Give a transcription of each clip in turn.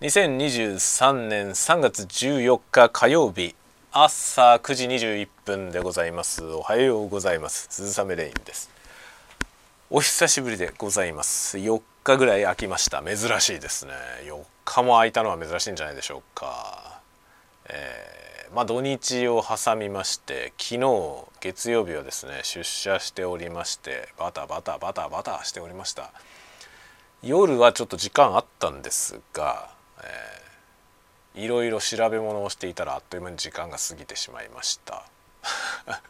2023年3月14日火曜日朝9時21分でございます。おはようございます。鈴雨レインです。お久しぶりでございます。4日ぐらい空きました。珍しいですね。4日も空いたのは珍しいんじゃないでしょうか。えー、まあ土日を挟みまして昨日月曜日はですね出社しておりましてバタバタバタバタしておりました。夜はちょっと時間あったんですがえー、いろいろ調べ物をしていたらあっという間に時間が過ぎてしまいました。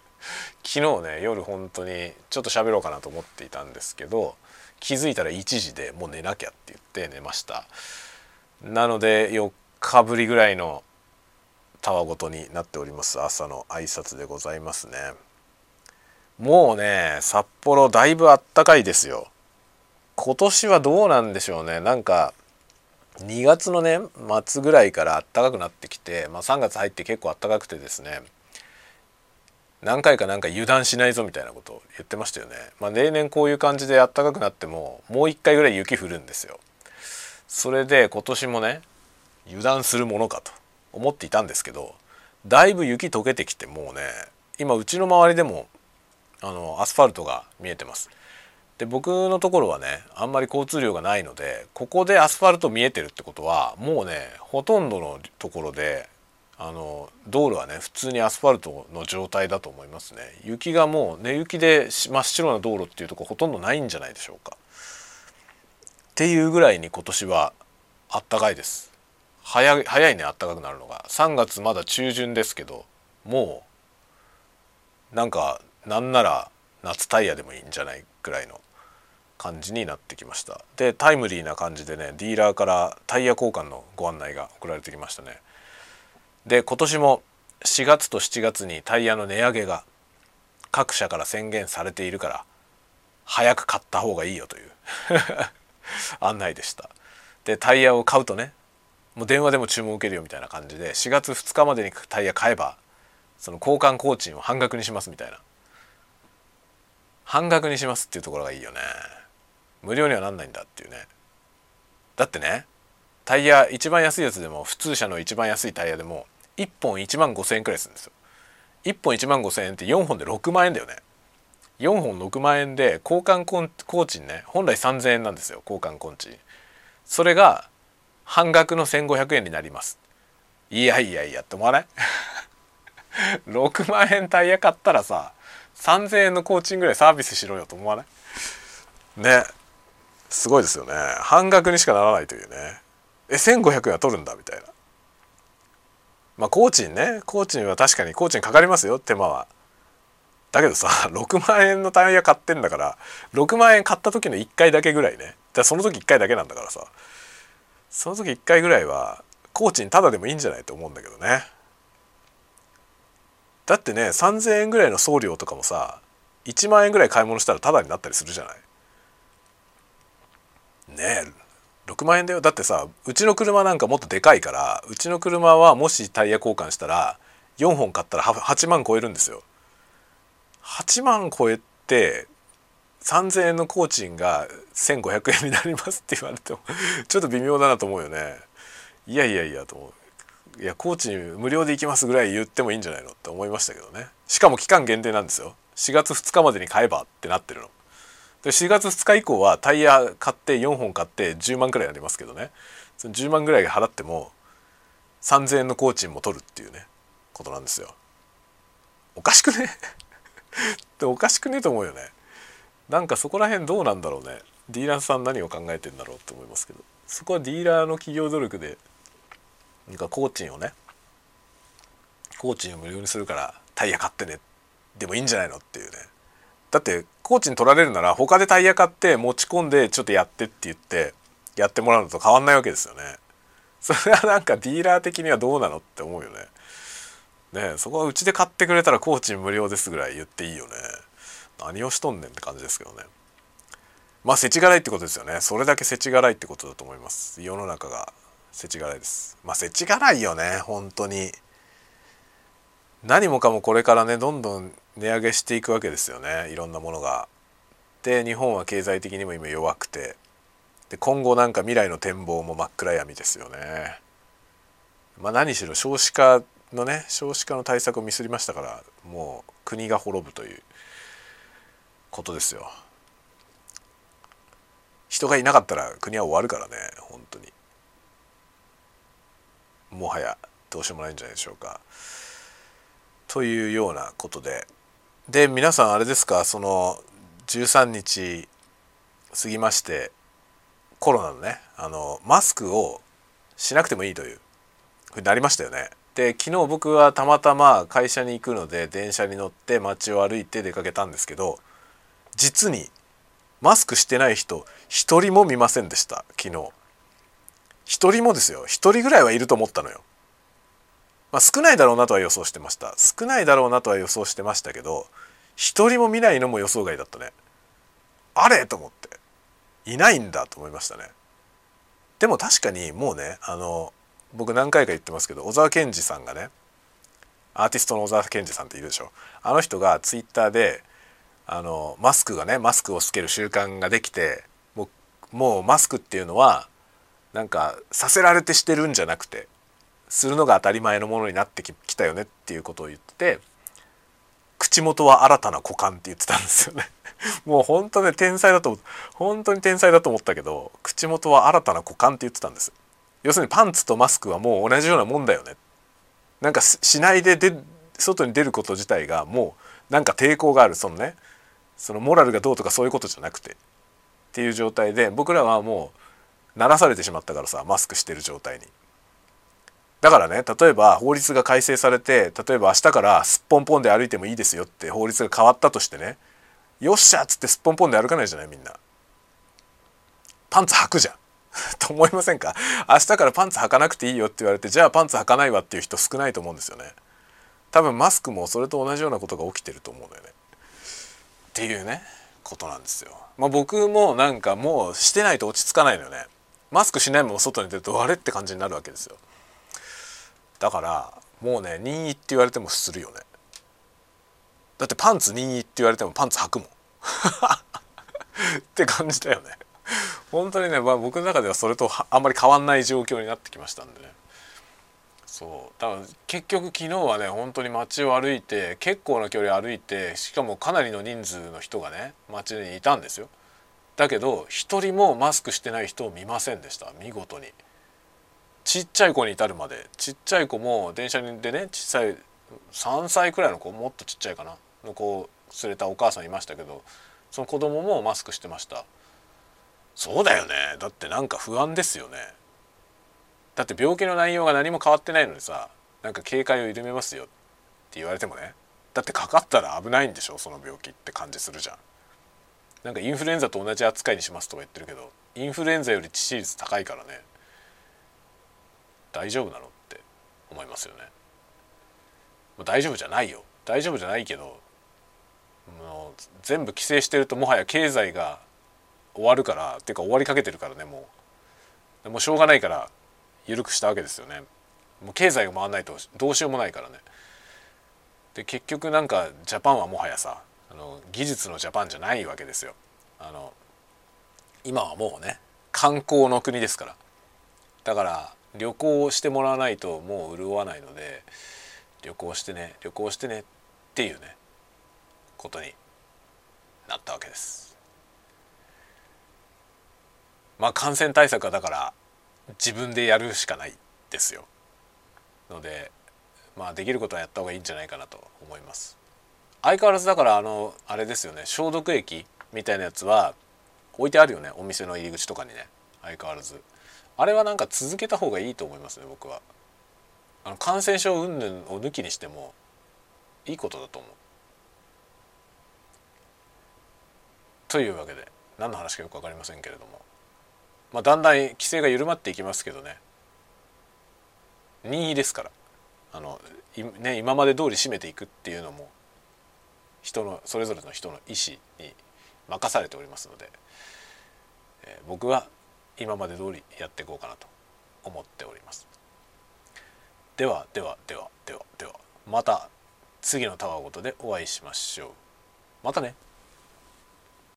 昨日ね夜本当にちょっと喋ろうかなと思っていたんですけど気づいたら1時でもう寝なきゃって言って寝ました。なので4日ぶりぐらいのたわごとになっております。朝の挨拶でございますね。もうね札幌だいぶあったかいですよ。今年はどうなんでしょうね。なんか2月のね末ぐらいから暖かくなってきて、まあ、3月入って結構暖かくてですね何回かなんか油断しないぞみたいなことを言ってましたよね。まあ、例年こういう感じで暖かくなってももう1回ぐらい雪降るんですよ。それで今年もね油断するものかと思っていたんですけどだいぶ雪溶けてきてもうね今うちの周りでもあのアスファルトが見えてます。で僕のところはねあんまり交通量がないのでここでアスファルト見えてるってことはもうねほとんどのところであの道路はね普通にアスファルトの状態だと思いますね。雪がもう根雪で真っ白な道路っていうとこほとんどないんじゃないでしょうか。っていうぐらいに今年はあったかいです。早早いねあったかくなるのが。3月まだ中旬ですけどもうなんかなんなら夏タイヤでもいいんじゃないぐらいの。感じになってきました。でタイムリーな感じでねディーラーからタイヤ交換のご案内が送られてきましたね。で今年も4月と7月にタイヤの値上げが各社から宣言されているから早く買った方がいいよという 案内でした。でタイヤを買うとねもう電話でも注文受けるよみたいな感じで4月2日までにタイヤ買えばその交換工賃を半額にしますみたいな。半額にしますっていうところがいいよね。無料にはなんないんだっていうね。だってねタイヤ一番安いやつでも普通車の一番安いタイヤでも1本1万5,000円くらいするんですよ。1本1万5,000円って4本で6万円だよね。4本6万円で交換工賃ね本来3,000円なんですよ交換工賃。それが半額の1,500円になります。いやいやいやって思わない。6万円タイヤ買ったらさ3,000円の工賃ぐらいサービスしろよと思わない。ね。すごいですよね。半額にしかならないというね。え1500円は取るんだみたいな。まあ工賃ね。工賃は確かに工賃かかりますよ手間は。だけどさ 6万円のタイヤ買ってんだから6万円買った時の1回だけぐらいね。だその時1回だけなんだからさ。その時1回ぐらいは工賃ただでもいいんじゃないと思うんだけどね。だってね3,000円ぐらいの送料とかもさ1万円ぐらい買い物したらタダになったりするじゃない。ね6万円だよだってさうちの車なんかもっとでかいからうちの車はもしタイヤ交換したら4本買ったら8万超えるんですよ。8万超えて3,000円の工賃が1,500円になりますって言われてもちょっと微妙だなと思うよね。いやいやいやと思う。いや工賃無料で行きますぐらい言ってもいいんじゃないのって思いましたけどねしかも期間限定なんですよ4月2日までに買えばってなってるので4月2日以降はタイヤ買って4本買って10万くらいありますけどねその10万ぐらい払っても3,000円の工賃も取るっていうねことなんですよ。おかしくね？でおかしくねえと思うよね。なんかそこら辺どうなんだろうね。ディーラーさん何を考えてんだろうって思いますけどそこはディーラーの企業努力でなんか工賃をね工賃を無料にするからタイヤ買ってねでもいいんじゃないのっていうねだって工賃取られるなら他でタイヤ買って持ち込んでちょっとやってって言ってやってもらうのと変わんないわけですよね。それはなんかディーラー的にはどうなのって思うよね。ねそこはうちで買ってくれたら工賃無料ですぐらい言っていいよね。何をしとんねんって感じですけどね。まあ世知辛いってことですよね。それだけ世知辛いってことだと思います。世の中が世知辛いです。まあ世知辛いよね本当に。何もかもこれからねどんどん値上げしていくわけですよねいろんなものが。で日本は経済的にも今弱くてで今後なんか未来の展望も真っ暗闇ですよね。まあ、何しろ少子化のね少子化の対策をミスりましたからもう国が滅ぶということですよ。人がいなかったら国は終わるからね本当にもはやどうしようもないんじゃないでしょうか。というようなことでで皆さんあれですか？その13日過ぎましてコロナのねあのマスクをしなくてもいいというふうになりましたよね。で昨日僕はたまたま会社に行くので電車に乗って街を歩いて出かけたんですけど実にマスクしてない人一人も見ませんでした昨日。一人もですよ。一人ぐらいはいると思ったのよ。まあ少ないだろうなとは予想してました。少ないだろうなとは予想してましたけど一人も見ないのも予想外だったね。あれと思って。いないんだと思いましたね。でも確かにもうねあの僕何回か言ってますけど小沢健二さんがねアーティストの小沢健二さんっているでしょ。あの人がツイッターであのマスクがねマスクをつける習慣ができてもうもうマスクっていうのはなんかさせられてしてるんじゃなくてするのが当たり前のものになってきたよねっていうことを言って口元は新たな股間って言ってたんですよね。もう本当ね天才だと本当に天才だと思ったけど口元は新たな股間って言ってたんです。要するにパンツとマスクはもう同じようなもんだよね。なんかしないでで外に出ること自体がもうなんか抵抗があるそのねそのモラルがどうとかそういうことじゃなくて。っていう状態で僕らはもう鳴らされてしまったからさマスクしてる状態に。だからね例えば法律が改正されて例えば明日からすっぽんぽんで歩いてもいいですよって法律が変わったとしてねよっしゃっつってすっぽんぽんで歩かないじゃないみんな。パンツ履くじゃん。と思いませんか？明日からパンツ履かなくていいよって言われてじゃあパンツ履かないわっていう人少ないと思うんですよね。多分マスクもそれと同じようなことが起きてると思うのよね。っていうねことなんですよ。まあ、僕もなんかもうしてないと落ち着かないのよね。マスクしないまま外に出るとあれって感じになるわけですよ。だからもうね任意って言われてもするよね。だってパンツ任意って言われてもパンツ履くもん。って感じだよね。本当にね、まあ、僕の中ではそれとあんまり変わんない状況になってきましたんでね。そうだから結局昨日はね本当に街を歩いて結構な距離歩いてしかもかなりの人数の人がね街にいたんですよだけど一人もマスクしてない人を見ませんでした見事にちっちゃい子に至るまでちっちゃい子も電車でね小さい3歳くらいの子もっとちっちゃいかなの子を連れたお母さんいましたけどその子供もマスクしてました。そうだよね。だってなんか不安ですよね。だって病気の内容が何も変わってないのにさなんか警戒を緩めますよって言われてもねだってかかったら危ないんでしょその病気って感じするじゃん。なんかインフルエンザと同じ扱いにしますとか言ってるけどインフルエンザより致死率高いからね。大丈夫なのって思いますよね。大丈夫じゃないよ。大丈夫じゃないけどもう全部規制してるともはや経済が終わるからっていうか終わりかけてるからねもう。もうしょうがないから緩くしたわけですよね。もう経済が回らないとどうしようもないからね。で結局なんかジャパンはもはやさあの技術のジャパンじゃないわけですよ。あの今はもうね観光の国ですから。だから旅行してもらわないともう潤わないので旅行してね旅行してねっていうねことになったわけです。まあ感染対策はだから自分でやるしかないですよ。のでまあできることはやった方がいいんじゃないかなと思います。相変わらずだからあのあれですよね消毒液みたいなやつは置いてあるよねお店の入り口とかにね。相変わらず。あれはなんか続けた方がいいと思いますね僕は。あの感染症云々を抜きにしてもいいことだと思う。というわけで何の話かよく分かりませんけれども。まあ、だんだん規制が緩まっていきますけどね。任意ですから。あの、ね、今まで通り締めていくっていうのも人のそれぞれの人の意思に任されておりますので、えー、僕は今まで通りやっていこうかなと思っております。ではではではではではまた次のたわごとでお会いしましょう。またね。